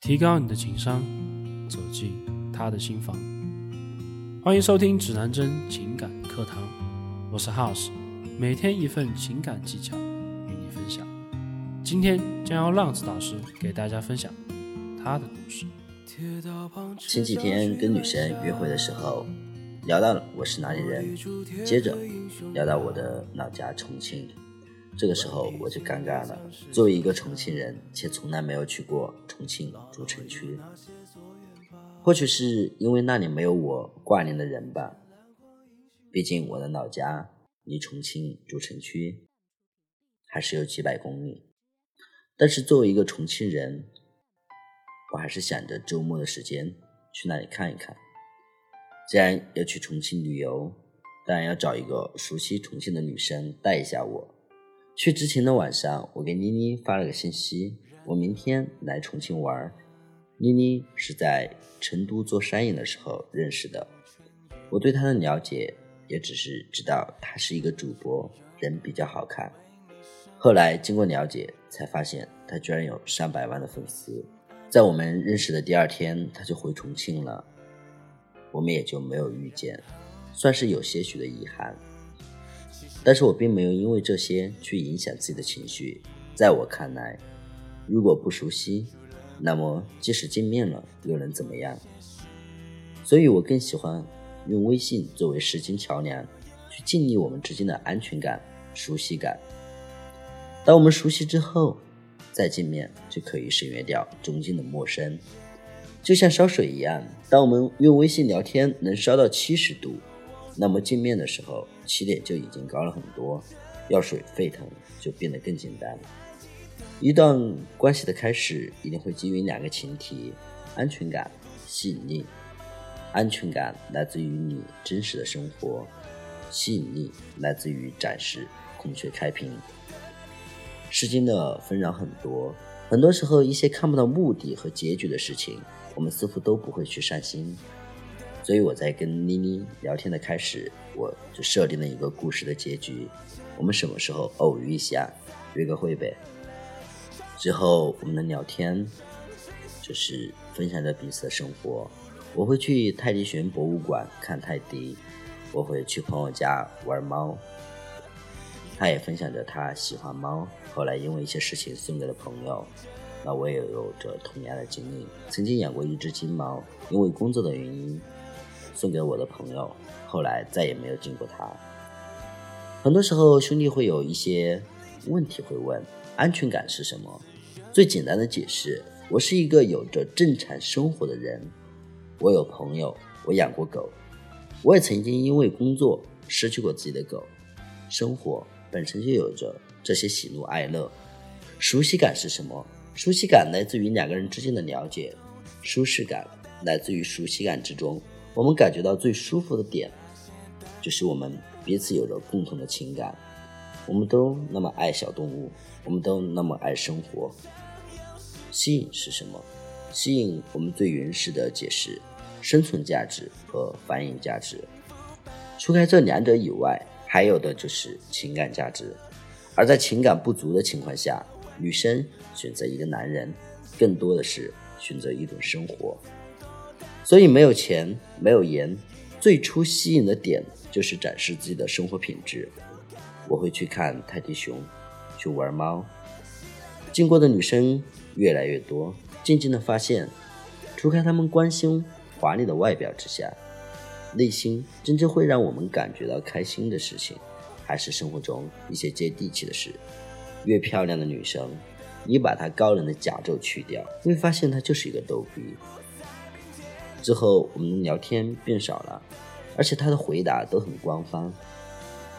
提高你的情商，走进他的心房。欢迎收听指南针情感课堂，我是 House，每天一份情感技巧与你分享。今天将由浪子导师给大家分享他的故事。前几天跟女生约会的时候，聊到了我是哪里人，接着聊到我的老家重庆。这个时候我就尴尬了。作为一个重庆人，且从来没有去过重庆主城区，或许是因为那里没有我挂念的人吧。毕竟我的老家离重庆主城区还是有几百公里。但是作为一个重庆人，我还是想着周末的时间去那里看一看。既然要去重庆旅游，当然要找一个熟悉重庆的女生带一下我。去之前的晚上，我给妮妮发了个信息，我明天来重庆玩。妮妮是在成都做山影的时候认识的，我对她的了解也只是知道她是一个主播，人比较好看。后来经过了解，才发现她居然有上百万的粉丝。在我们认识的第二天，她就回重庆了，我们也就没有遇见，算是有些许的遗憾。但是我并没有因为这些去影响自己的情绪。在我看来，如果不熟悉，那么即使见面了，又能怎么样？所以我更喜欢用微信作为时间桥梁，去建立我们之间的安全感、熟悉感。当我们熟悉之后，再见面就可以省略掉中间的陌生。就像烧水一样，当我们用微信聊天能烧到七十度。那么见面的时候，起点就已经高了很多，药水沸腾就变得更简单了。一段关系的开始一定会基于两个前提：安全感、吸引力。安全感来自于你真实的生活，吸引力来自于展示孔雀开屏。世间的纷扰很多，很多时候一些看不到目的和结局的事情，我们似乎都不会去善心。所以我在跟妮妮聊天的开始，我就设定了一个故事的结局：我们什么时候偶遇一下，约个会呗。之后我们的聊天就是分享着彼此的生活。我会去泰迪熊博物馆看泰迪，我会去朋友家玩猫。他也分享着他喜欢猫，后来因为一些事情送给了朋友。那我也有着同样的经历，曾经养过一只金毛，因为工作的原因。送给我的朋友，后来再也没有见过他。很多时候，兄弟会有一些问题会问：安全感是什么？最简单的解释，我是一个有着正常生活的人。我有朋友，我养过狗，我也曾经因为工作失去过自己的狗。生活本身就有着这些喜怒哀乐。熟悉感是什么？熟悉感来自于两个人之间的了解，舒适感来自于熟悉感之中。我们感觉到最舒服的点，就是我们彼此有着共同的情感。我们都那么爱小动物，我们都那么爱生活。吸引是什么？吸引我们最原始的解释：生存价值和繁衍价值。除开这两者以外，还有的就是情感价值。而在情感不足的情况下，女生选择一个男人，更多的是选择一种生活。所以没有钱，没有颜，最初吸引的点就是展示自己的生活品质。我会去看泰迪熊，去玩猫。经过的女生越来越多，渐渐的发现，除开她们关心华丽的外表之下，内心真正会让我们感觉到开心的事情，还是生活中一些接地气的事。越漂亮的女生，你把她高冷的假皱去掉，会发现她就是一个逗逼。之后我们聊天变少了，而且他的回答都很官方。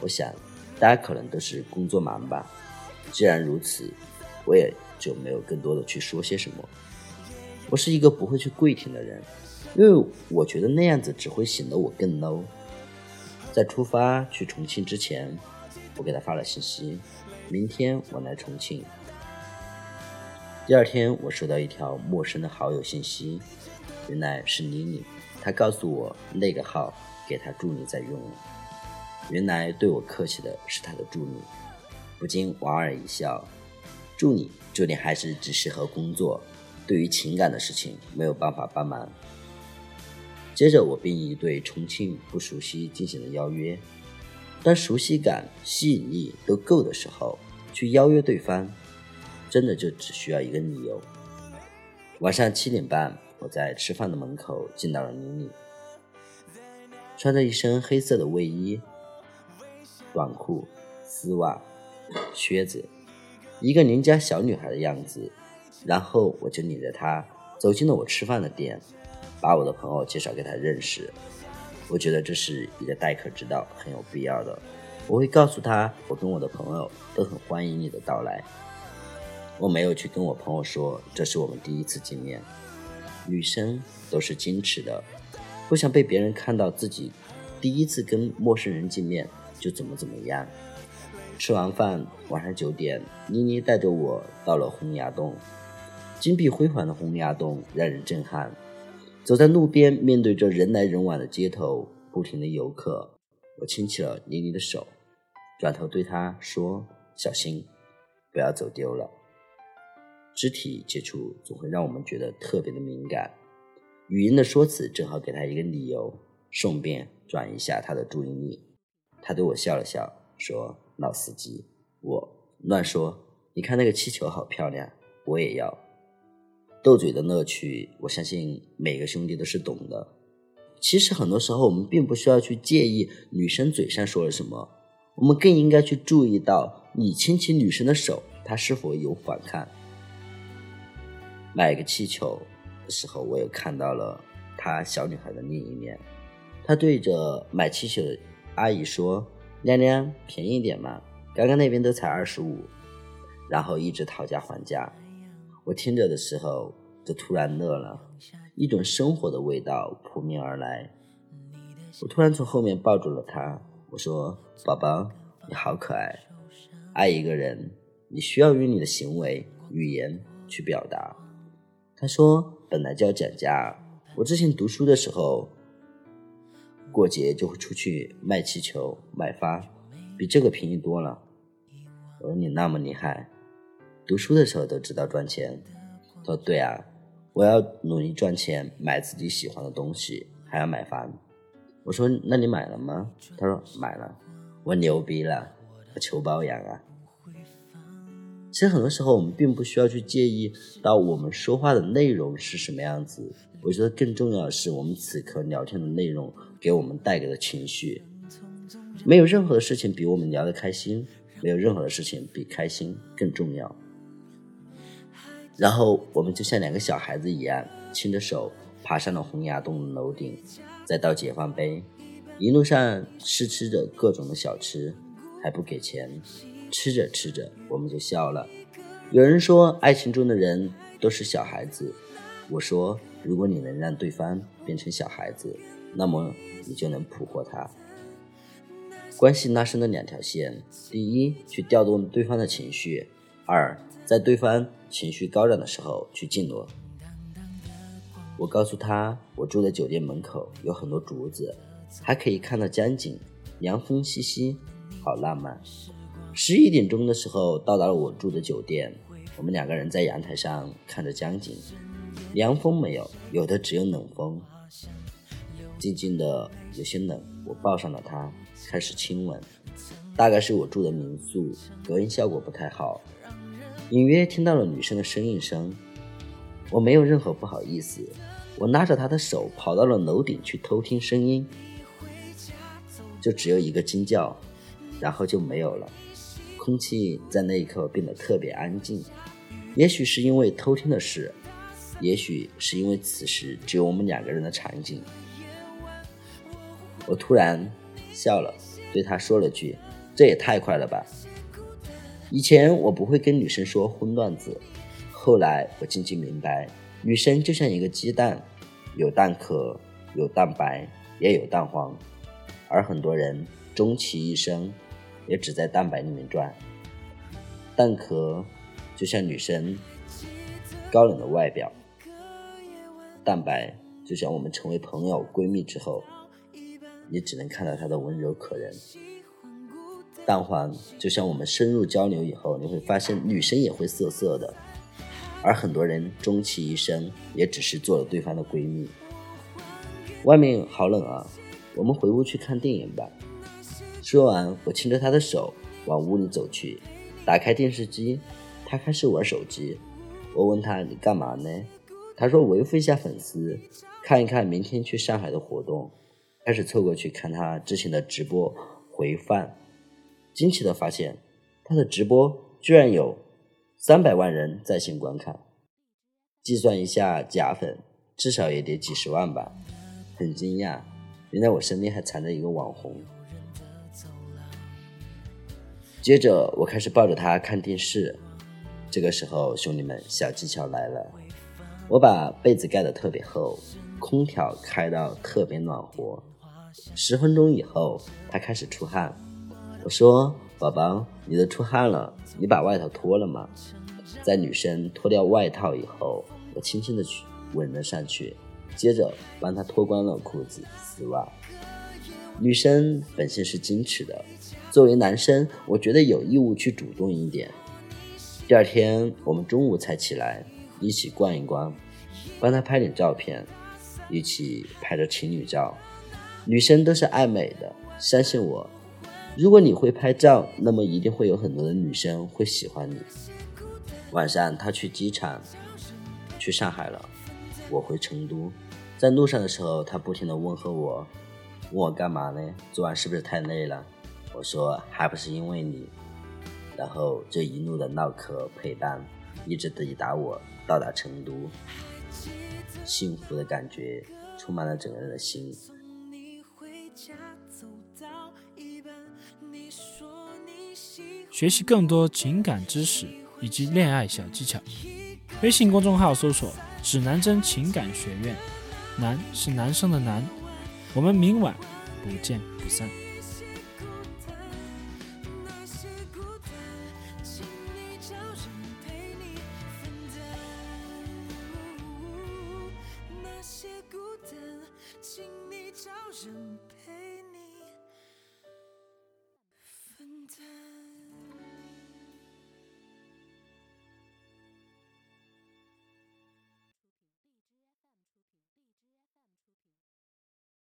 我想，大家可能都是工作忙吧。既然如此，我也就没有更多的去说些什么。我是一个不会去跪舔的人，因为我觉得那样子只会显得我更 low。在出发去重庆之前，我给他发了信息：明天我来重庆。第二天，我收到一条陌生的好友信息。原来是妮妮，她告诉我那个号给她助理在用。原来对我客气的是她的助理，不禁莞尔一笑。助理，助理还是只适合工作，对于情感的事情没有办法帮忙。接着，我便以对重庆不熟悉进行了邀约。当熟悉感、吸引力都够的时候，去邀约对方，真的就只需要一个理由。晚上七点半，我在吃饭的门口见到了妮妮，穿着一身黑色的卫衣、短裤、丝袜、靴子，一个邻家小女孩的样子。然后我就领着她走进了我吃饭的店。把我的朋友介绍给她认识，我觉得这是一个待客之道，很有必要的。我会告诉她，我跟我的朋友都很欢迎你的到来。我没有去跟我朋友说这是我们第一次见面。女生都是矜持的，不想被别人看到自己第一次跟陌生人见面就怎么怎么样。吃完饭，晚上九点，妮妮带着我到了洪崖洞。金碧辉煌的洪崖洞让人震撼。走在路边，面对着人来人往的街头，不停的游客，我牵起了妮妮的手，转头对她说：“小心，不要走丢了。”肢体接触总会让我们觉得特别的敏感，语音的说辞正好给她一个理由，顺便转移一下她的注意力。她对我笑了笑，说：“老司机，我乱说。你看那个气球好漂亮，我也要。”斗嘴的乐趣，我相信每个兄弟都是懂的。其实很多时候，我们并不需要去介意女生嘴上说了什么，我们更应该去注意到你牵起女生的手，她是否有反抗。买个气球的时候，我又看到了她小女孩的另一面。她对着买气球的阿姨说：“娘娘，便宜点嘛，刚刚那边都才二十五。”然后一直讨价还价。我听着的时候，就突然乐了，一种生活的味道扑面而来。我突然从后面抱住了她，我说：“宝宝，你好可爱。爱一个人，你需要用你的行为、语言去表达。”他说：“本来就要讲价。我之前读书的时候，过节就会出去卖气球、卖花，比这个便宜多了。”我说：“你那么厉害。”读书的时候都知道赚钱，他说对啊，我要努力赚钱，买自己喜欢的东西，还要买房。我说那你买了吗？他说买了。我牛逼了，我求包养啊。其实很多时候我们并不需要去介意到我们说话的内容是什么样子，我觉得更重要的是我们此刻聊天的内容给我们带给的情绪。没有任何的事情比我们聊得开心，没有任何的事情比开心更重要。然后我们就像两个小孩子一样，牵着手爬上了洪崖洞的楼顶，再到解放碑，一路上试吃着各种的小吃，还不给钱，吃着吃着我们就笑了。有人说爱情中的人都是小孩子，我说如果你能让对方变成小孩子，那么你就能捕获他。关系拉伸的两条线：第一，去调动对方的情绪；二。在对方情绪高涨的时候去静落。我告诉他，我住的酒店门口有很多竹子，还可以看到江景，凉风习习，好浪漫。十一点钟的时候到达了我住的酒店，我们两个人在阳台上看着江景，凉风没有，有的只有冷风，静静的有些冷。我抱上了他，开始亲吻。大概是我住的民宿隔音效果不太好。隐约听到了女生的呻吟声，我没有任何不好意思，我拉着她的手跑到了楼顶去偷听声音，就只有一个惊叫，然后就没有了。空气在那一刻变得特别安静，也许是因为偷听的事，也许是因为此时只有我们两个人的场景。我突然笑了，对他说了句：“这也太快了吧。”以前我不会跟女生说荤段子，后来我渐渐明白，女生就像一个鸡蛋，有蛋壳，有蛋白，也有蛋黄，而很多人终其一生，也只在蛋白里面转。蛋壳就像女生高冷的外表，蛋白就像我们成为朋友闺蜜之后，你只能看到她的温柔可人。蛋黄就像我们深入交流以后，你会发现女生也会涩涩的。而很多人终其一生也只是做了对方的闺蜜。外面好冷啊，我们回屋去看电影吧。说完，我牵着他的手往屋里走去，打开电视机，他开始玩手机。我问他：“你干嘛呢？”他说：“维护一下粉丝，看一看明天去上海的活动。”开始凑过去看他之前的直播回放，惊奇的发现他的直播居然有三百万人在线观看，计算一下假粉，至少也得几十万吧。很惊讶，原来我身边还藏着一个网红。接着我开始抱着他看电视，这个时候兄弟们小技巧来了，我把被子盖得特别厚，空调开到特别暖和。十分钟以后，他开始出汗，我说：“宝宝，你都出汗了，你把外套脱了吗？”在女生脱掉外套以后，我轻轻的去吻了上去。接着帮她脱光了裤子、丝袜。女生本性是矜持的，作为男生，我觉得有义务去主动一点。第二天我们中午才起来，一起逛一逛，帮她拍点照片，一起拍着情侣照。女生都是爱美的，相信我。如果你会拍照，那么一定会有很多的女生会喜欢你。晚上她去机场，去上海了，我回成都。在路上的时候，他不停的问候我，问我干嘛呢？昨晚是不是太累了？我说还不是因为你。然后这一路的唠嗑陪伴，一直抵达我到达成都，幸福的感觉充满了整个人的心。学习更多情感知识以及恋爱小技巧，微信公众号搜索“指南针情感学院”。男是男生的男，我们明晚不见不散。